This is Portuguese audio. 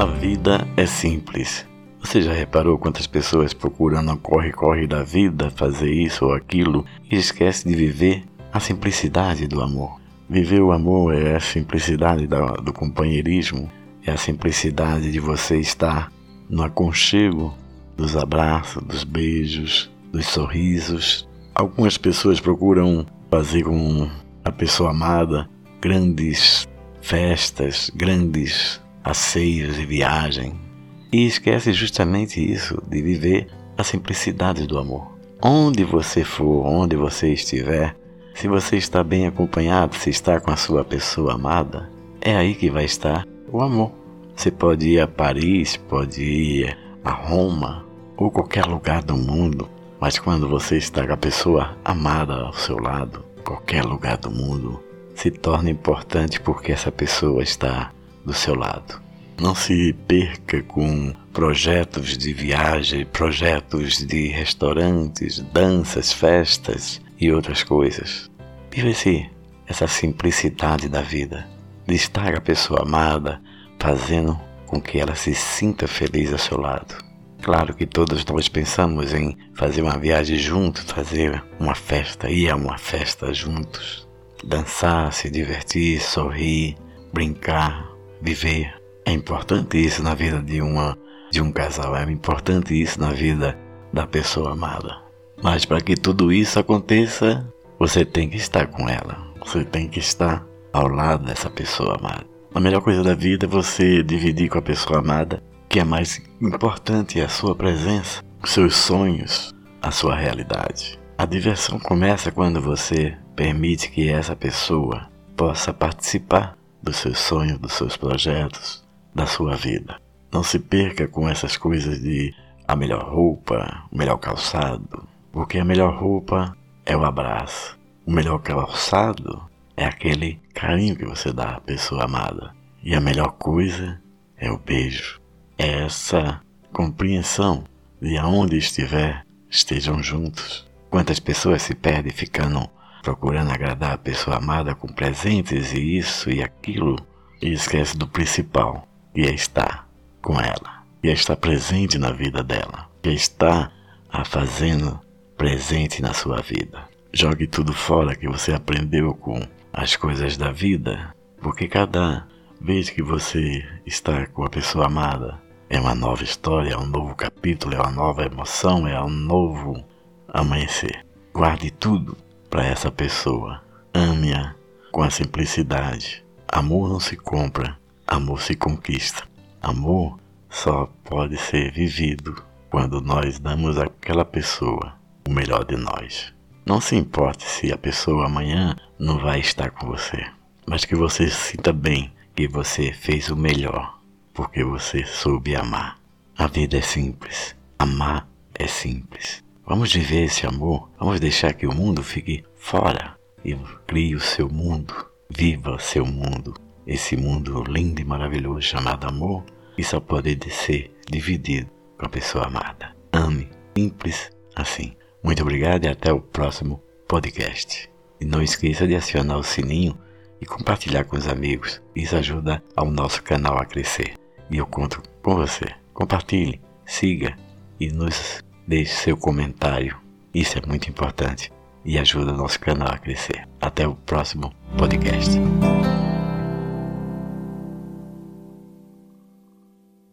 A vida é simples. Você já reparou quantas pessoas procuram no corre-corre da vida fazer isso ou aquilo e esquece de viver a simplicidade do amor? Viver o amor é a simplicidade do companheirismo, é a simplicidade de você estar no aconchego dos abraços, dos beijos, dos sorrisos. Algumas pessoas procuram fazer com a pessoa amada grandes festas, grandes passeios e viagem, e esquece justamente isso, de viver a simplicidade do amor. Onde você for, onde você estiver, se você está bem acompanhado, se está com a sua pessoa amada, é aí que vai estar o amor. Você pode ir a Paris, pode ir a Roma ou qualquer lugar do mundo, mas quando você está com a pessoa amada ao seu lado, qualquer lugar do mundo, se torna importante porque essa pessoa está do seu lado. Não se perca com projetos de viagem, projetos de restaurantes, danças, festas e outras coisas. Vive-se essa simplicidade da vida, de estar a pessoa amada, fazendo com que ela se sinta feliz ao seu lado. Claro que todos nós pensamos em fazer uma viagem juntos, fazer uma festa, ir a uma festa juntos, dançar, se divertir, sorrir, brincar, viver. É importante isso na vida de uma de um casal, é importante isso na vida da pessoa amada. Mas para que tudo isso aconteça, você tem que estar com ela. Você tem que estar ao lado dessa pessoa amada. A melhor coisa da vida é você dividir com a pessoa amada, que é mais importante é a sua presença, os seus sonhos, a sua realidade. A diversão começa quando você permite que essa pessoa possa participar dos seus sonhos, dos seus projetos, da sua vida. Não se perca com essas coisas de a melhor roupa, o melhor calçado, porque a melhor roupa é o abraço. O melhor calçado é aquele carinho que você dá à pessoa amada. E a melhor coisa é o beijo. É essa compreensão de aonde estiver, estejam juntos. Quantas pessoas se perdem ficando procurando agradar a pessoa amada com presentes e isso e aquilo, e esquece do principal, que é estar com ela, que é estar presente na vida dela, que é a fazendo presente na sua vida. Jogue tudo fora que você aprendeu com as coisas da vida, porque cada vez que você está com a pessoa amada, é uma nova história, é um novo capítulo, é uma nova emoção, é um novo amanhecer. Guarde tudo para essa pessoa. Ame-a com a simplicidade. Amor não se compra, amor se conquista. Amor só pode ser vivido quando nós damos àquela pessoa o melhor de nós. Não se importe se a pessoa amanhã não vai estar com você, mas que você sinta bem que você fez o melhor, porque você soube amar. A vida é simples, amar é simples. Vamos viver esse amor, vamos deixar que o mundo fique fora e crie o seu mundo, viva seu mundo, esse mundo lindo e maravilhoso chamado amor, que só pode ser dividido com a pessoa amada. Ame, simples assim. Muito obrigado e até o próximo podcast. E não esqueça de acionar o sininho e compartilhar com os amigos. Isso ajuda ao nosso canal a crescer. E eu conto com você. Compartilhe, siga e nos deixe seu comentário. Isso é muito importante e ajuda o nosso canal a crescer. Até o próximo podcast.